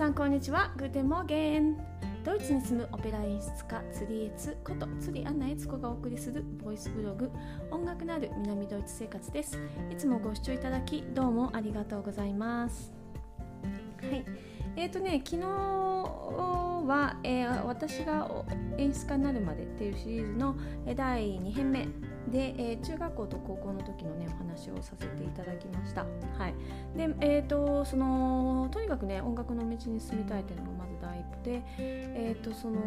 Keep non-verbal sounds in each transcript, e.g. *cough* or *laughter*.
さんこんにちは。 Guten Morgen。ドイツに住むオペラ演出家釣りエツこと釣りアンナエツコがお送りするボイスブログ音楽のある南ドイツ生活です。いつもご視聴いただきどうもありがとうございます。はい。えーとね昨日は、えー、私が演出家になるまでっていうシリーズの第2編目で、えー、中学校と高校の時のねお話をさせていただきました。はい、で、えーと、そのとにかくね音楽の道に進みたいというのがまず第一歩で、えーと、その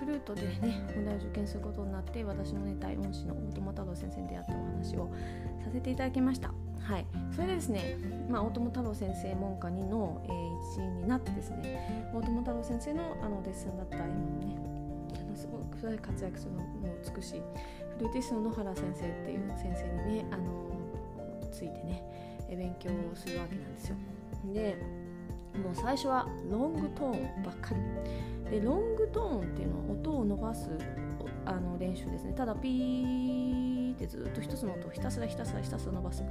フルートでね本題を受験することになって私のね大恩師の大友太郎先生に出会ったお話をさせていただきました。はい、それでですね、まあ、大友太郎先生門下2の、えー、一員になってですね大友太郎先生のあのデッサンだった今のねあのすごく活躍するのも美しいフルーティストの野原先生っていう先生にねあのついてね勉強をするわけなんですよ。でもう最初はロングトーンばっかり。でロングトーンっていうのは音を伸ばすあの練習ですね。ただピーてずっと一つの音をひたすらひたすらひたすら伸ばす。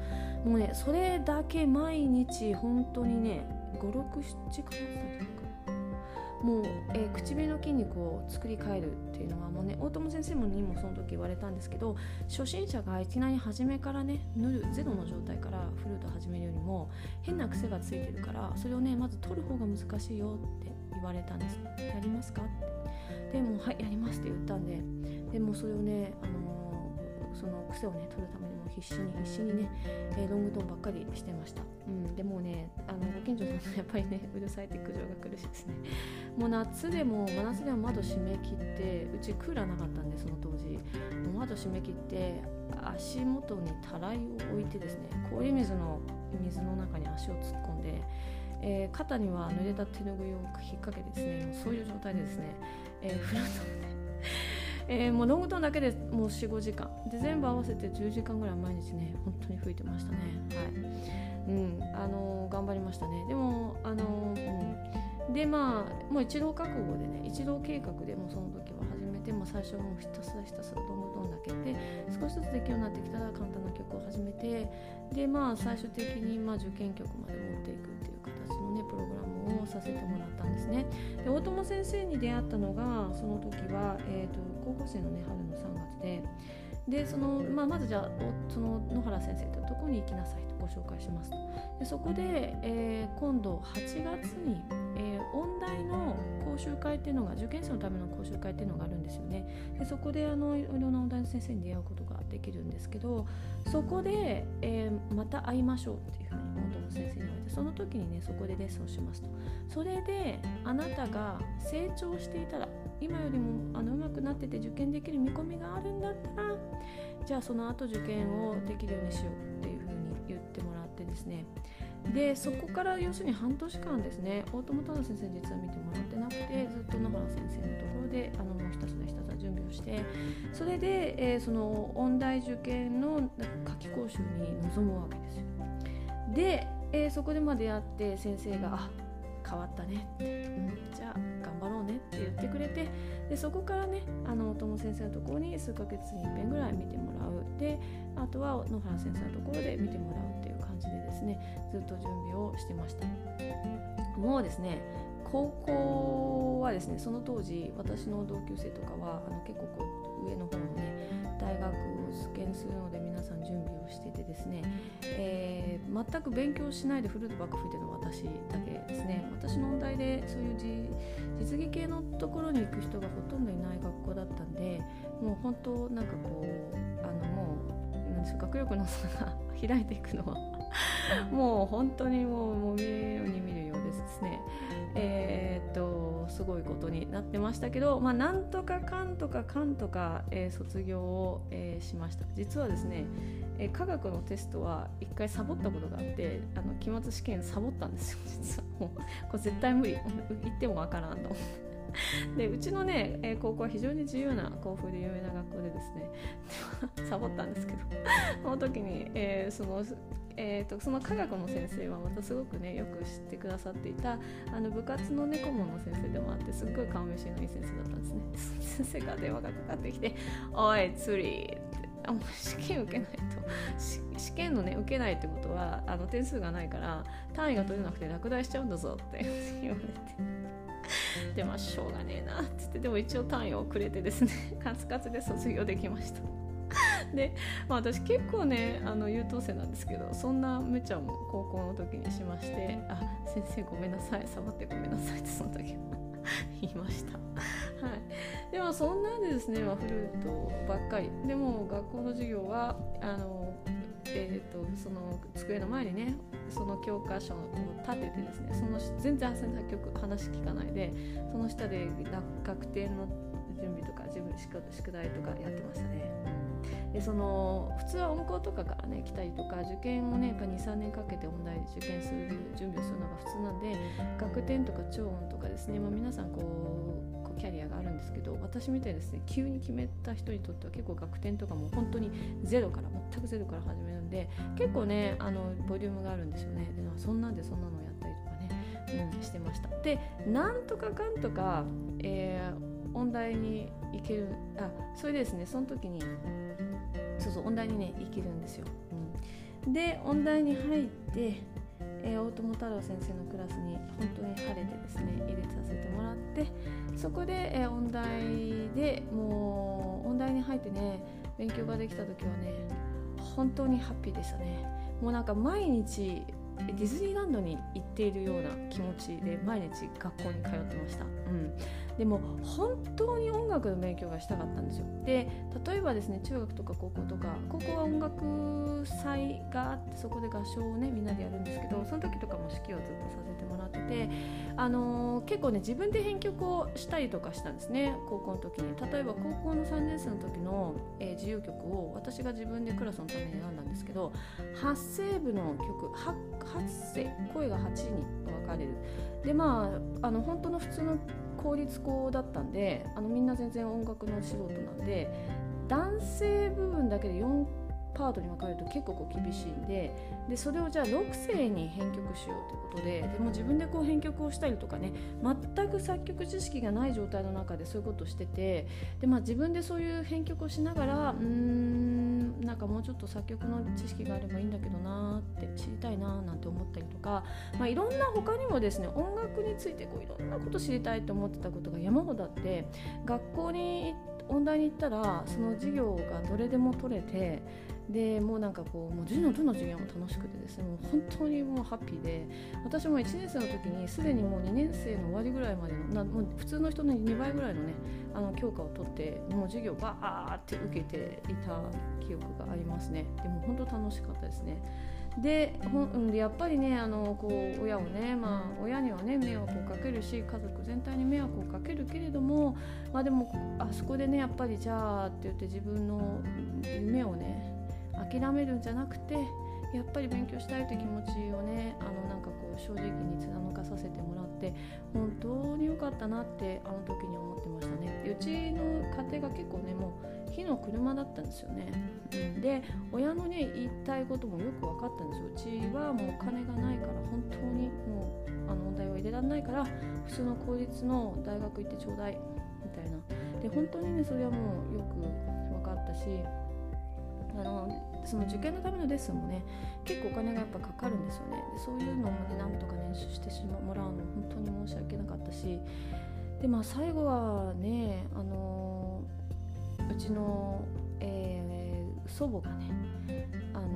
もうねそれだけ毎日本当にね56時間やったんじゃなもう、えー、唇の筋肉を作り変えるっていうのはもうね大友先生もにもその時言われたんですけど初心者がいきなり初めからね塗るゼロの状態からフルート始めるよりも変な癖がついてるからそれをねまず取る方が難しいよって言われたんです。やりますかって。でもはいやりますって言ったんででもそれをねあのー、その癖をね取るためにも必死に必死にね、えー、ロングトーンばっかりしてました、うん、でもねあのご近所さんもやっぱりね *laughs* うるさいって苦情が来るしですね。もう夏でも真夏でも窓閉め切ってうちクーラーなかったんでその当時。もう窓閉め切って足元にたらいを置いてですね氷水の水の中に足を突っ込んで、えー、肩には濡れた手ぬぐいを引っ掛けてですねそういう状態でですね、えー、フラットえー、もうロングトーンだけでもう45時間。で全部合わせて10時間ぐらい毎日ね本当に吹いてましたね。はい。うん。あのー、頑張りましたね。でもあのー、うん、でまあもう一度覚悟でね一度計画でもその時は始めても最初はもうひたすらひたすらロングトーンだけで少しずつできるようになってきたら簡単な曲を始めてでまあ最終的にまあ受験曲まで持っていくっていうねプログラムをさせてもらったんですね。で大友先生に出会ったのがその時は、えーと、高校生のね春の3月で。でその、まあ、まずじゃあその野原先生とどこに行きなさいと。ご紹介しますと。でそこで、えー、今度8月に、えー、音大の講習会っていうのが受験生のための講習会っていうのがあるんですよね。でそこであのいろんな音大の先生に出会うことができるんですけどそこで、えー、また会いましょうっていうふうに元の先生に言われてその時にねそこでレッスンをしますと。それであなたが成長していたら今よりもあの上手くなってて受験できる見込みがあるんだったらじゃあその後受験をできるようにしようっていうですね。でそこから要するに半年間ですね大友太郎先生実は見てもらってなくてずっと野原先生のところであのもうひたすらひたすら準備をしてそれで、えー、その音大受験の夏期講習に臨むわけですよ。で、えー、そこでまでやって先生が「あ変わったね」って、じゃあ頑張ろうね。って言ってくれてでそこからねあの友先生のところに数ヶ月に一遍ぐらい見てもらう。であとは野原先生のところで見てもらう。ですね。ずっと準備をしてました。もうですね高校はですねその当時私の同級生とかはあの結構こう上の方のね大学を受験するので皆さん準備をしててですね、えー、全く勉強しないでフルートばっか吹いてるのは私だけですね。私の問題でそういう実技系のところに行く人がほとんどいない学校だったんでもう本当なんかこうあのもうなんでしょう学力の差が *laughs* 開いていくのはもう本当にもうもう見るように見るようですね。えー、っとすごいことになってましたけど、まあ、なんとかかんとかかんとか、えー、卒業を、えー、しました。実はですね、え科学のテストは一回サボったことがあってあの期末試験サボったんですよ。実はもうこれ絶対無理。言ってもわからんと思って。でうちのね、え、高校は非常に自由な校風で有名な学校でですね *laughs* サボったんですけど *laughs* その時に、えー、そのえーと、その科学の先生はまたすごくねよく知ってくださっていたあの部活の猫門の先生でもあってすっごい顔見知りのいい先生だったんですね。*laughs* 先生が電話がかかってきて「おい釣り」ってあもう試験受けないと。試験のね受けないってことはあの点数がないから単位が取れなくて落第しちゃうんだぞって言われて。でまあしょうがねえなっつってでも一応単位をくれてですね *laughs* カツカツで卒業できました。で、まあ、私結構ねあの優等生なんですけどそんな無茶も高校の時にしまして「あ先生ごめんなさい触ってごめんなさい」ってその時 *laughs* 言いました。はい、でもそんなんでですね、まあ、フルートばっかりでも学校の授業はあの、えーと、その机の前にねその教科書を立ててですねその全然作曲話聞かないでその下で学点の準備とか自分宿題とかやってましたね。でその普通は音校とかからね来たりとか受験をね23年かけて音大で受験する準備をするのが普通なんで学点とか超音とかですね、まあ、皆さんこうこうキャリアがあるんですけど私みたいですね急に決めた人にとっては結構学点とかも本当にゼロから全くゼロから始めるんで結構ねあのボリュームがあるんですよね。でそんなんでそんなのをやったりとかね、うん、してました。でなんとかかんとか、えー、音大に行けるあそれでですねその時に音大にね生きるんですよ、うん、で音大に入って、えー、大友太郎先生のクラスに本当に晴れてですね入れさせてもらってそこで、えー、音大でもう音大に入ってね勉強ができた時はね本当にハッピーでしたね。もうなんか毎日ディズニーランドに行っているような気持ちで毎日学校に通ってました、うん、でも本当に音楽の勉強がしたかったんですよ。で例えばですね中学とか高校とか高校は音楽祭があってそこで合唱をねみんなでやるんですけどその時とかも指揮をずっとさせてもらってて、あのー、結構ね自分で編曲をしたりとかしたんですね。高校の時に。例えば高校の3年生の時の、えー、自由曲を私が自分でクラスのために選んだんですけど8声部の曲 8, 8声声が8に分かれる。でまああの本当の普通の公立校だったんであのみんな全然音楽の素人なんで男性部分だけで4パートに分かれると結構こう厳しいんででそれをじゃあ6世に編曲しようということででも自分でこう編曲をしたりとかね全く作曲知識がない状態の中でそういうことをしててで、まあ、自分でそういう編曲をしながらうんなんかもうちょっと作曲の知識があればいいんだけどなって知りたいななんて思ったりとか、まあ、いろんな他にもですね音楽についてこういろんなこと知りたいと思ってたことが山ほどあって学校に音大に行ったらその授業がどれでも取れてでもうなんかこうもう授業どの授業も楽しくてですねもう本当にもうハッピーで私も1年生の時にすでにもう2年生の終わりぐらいまでのなもう普通の人の2倍ぐらいのねあの教科を取ってもう授業バーって受けていた記憶がありますね。でも本当楽しかったですね。でほんでやっぱりねあのこう親をね、まあ、親にはね迷惑をかけるし家族全体に迷惑をかけるけれども、まあ、でもあそこでねやっぱりじゃあって言って自分の夢をね諦めるんじゃなくてやっぱり勉強したいという気持ちをねあのなんかこう正直に貫かさせてもらって本当に良かったなってあの時に思ってましたね。うちの家庭が結構ねもう火の車だったんですよね、うん、で親のね言いたいこともよく分かったんですよ。うちはもうお金がないから本当にもうあの問題は入れられないから普通の公立の大学行ってちょうだいみたいな。で本当にねそれはもうよく分かったしあのその受験のためのレッスンもね結構お金がやっぱかかるんですよね。でそういうのもねなんとか練習してしまもらうの本当に申し訳なかったし。でまあ最後はねあのうちの、えー、祖母がねあの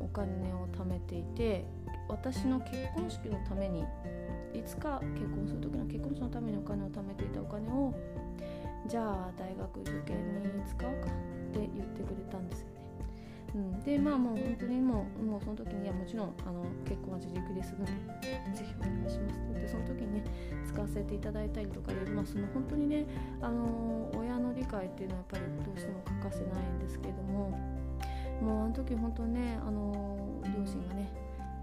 お金を貯めていて私の結婚式のためにいつか結婚する時の結婚式のためにお金を貯めていたお金をじゃあ大学受験に使おうかって言ってくれたんですよ。うん、でまあもう本当にもうもうその時にはもちろんあの結婚は自力ですのでぜひお願いしますって言ってその時にね使わせていただいたりとかで、まあ、その本当にねあの親の理解っていうのはやっぱりどうしても欠かせないんですけどももうあの時本当ねあの両親がね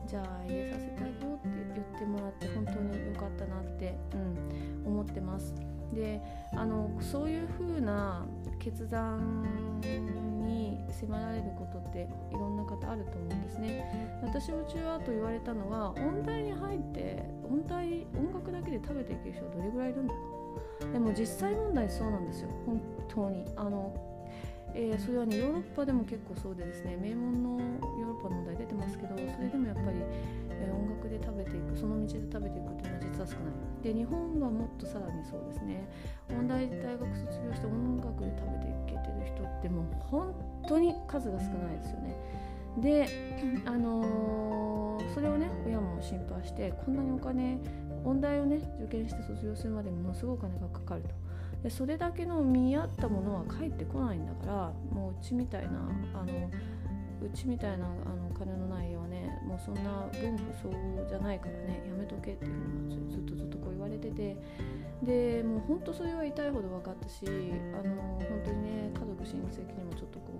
じゃあ入れさせてあげようって言ってもらって本当に良かったなって、うん、思ってます。であのそういう風な決断迫られることっていろんな方あると思うんですね。私も中アート言われたのは音大に入って音大音楽だけで食べていける人はどれぐらいいるんだろう。でも実際問題そうなんですよ。本当に。あのえー、それはねヨーロッパでも結構そうでですね。名門のヨーロッパの問題出てますけどそれでもやっぱり、えー、音楽で食べていくその道で食べていくっで日本はもっとさらにそうですね。音大大学卒業して音楽で食べていけてる人ってもう本当に数が少ないですよね。で *clears throat* あのー、それをね親も心配してこんなにお金音大をね受験して卒業するまでものすごいお金がかかると。でそれだけの見合ったものは返ってこないんだからもううちみたいなあのうちみたいなあの金のない家はねもうそんな分不相応じゃないからねやめとけっていうふうにずっとずっとこう言われててでもう本当それは痛いほど分かったしあの本当にね家族親戚にもちょっとこ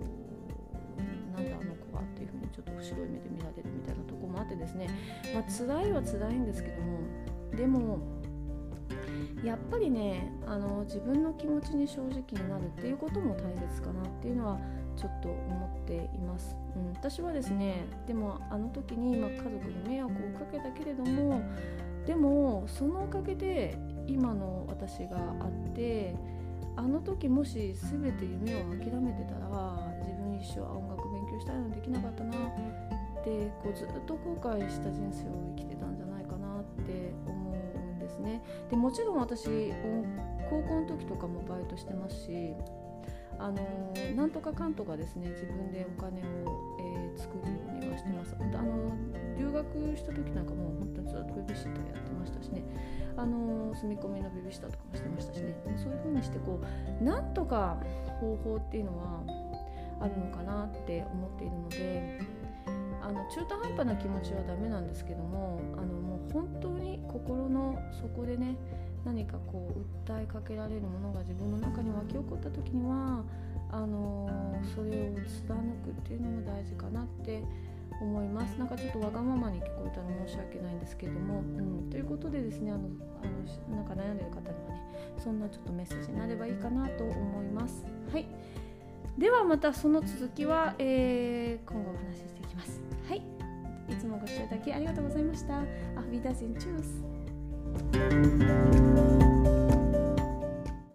うなんだあの子はっていうふうにちょっと白い目で見られるみたいなとこもあってですねまあ辛いは辛いんですけどもでもやっぱりねあの自分の気持ちに正直になるっていうことも大切かなっていうのはちょっと思っています、うん、私はですねでもあの時に、ま、家族に迷惑をかけたけれどもでもそのおかげで今の私があってあの時もし全て夢を諦めてたら自分一生音楽勉強したいのできなかったなってこうずっと後悔した人生を生きてたんじゃないかなって思うんですね。でもちろん私高校の時とかもバイトしてますしあのなんとかかんとかですね自分でお金を、えー、作るようにはしてます。あの留学した時なんかもう本当にずっとベビーシッターやってましたしね。あの住み込みのベビーシッターとかもしてましたしね。そういう風にしてこうなんとか方法っていうのはあるのかなって思っているのであの中途半端な気持ちはダメなんですけどもあのもう本当に心の底でね何かこう訴えかけられるものが自分の中に湧き起こった時にはあのそれを貫くっていうのも大事かなって思います。なんかちょっとわがままに聞こえたら申し訳ないんですけども、うん、ということでですねあのあのなんか悩んでる方にはねそんなちょっとメッセージになればいいかなと思います。はい。ではまたその続きは、えー、今後お話ししていきます。はい。いつもご視聴いただきありがとうございました。アフビダゼンチュース Música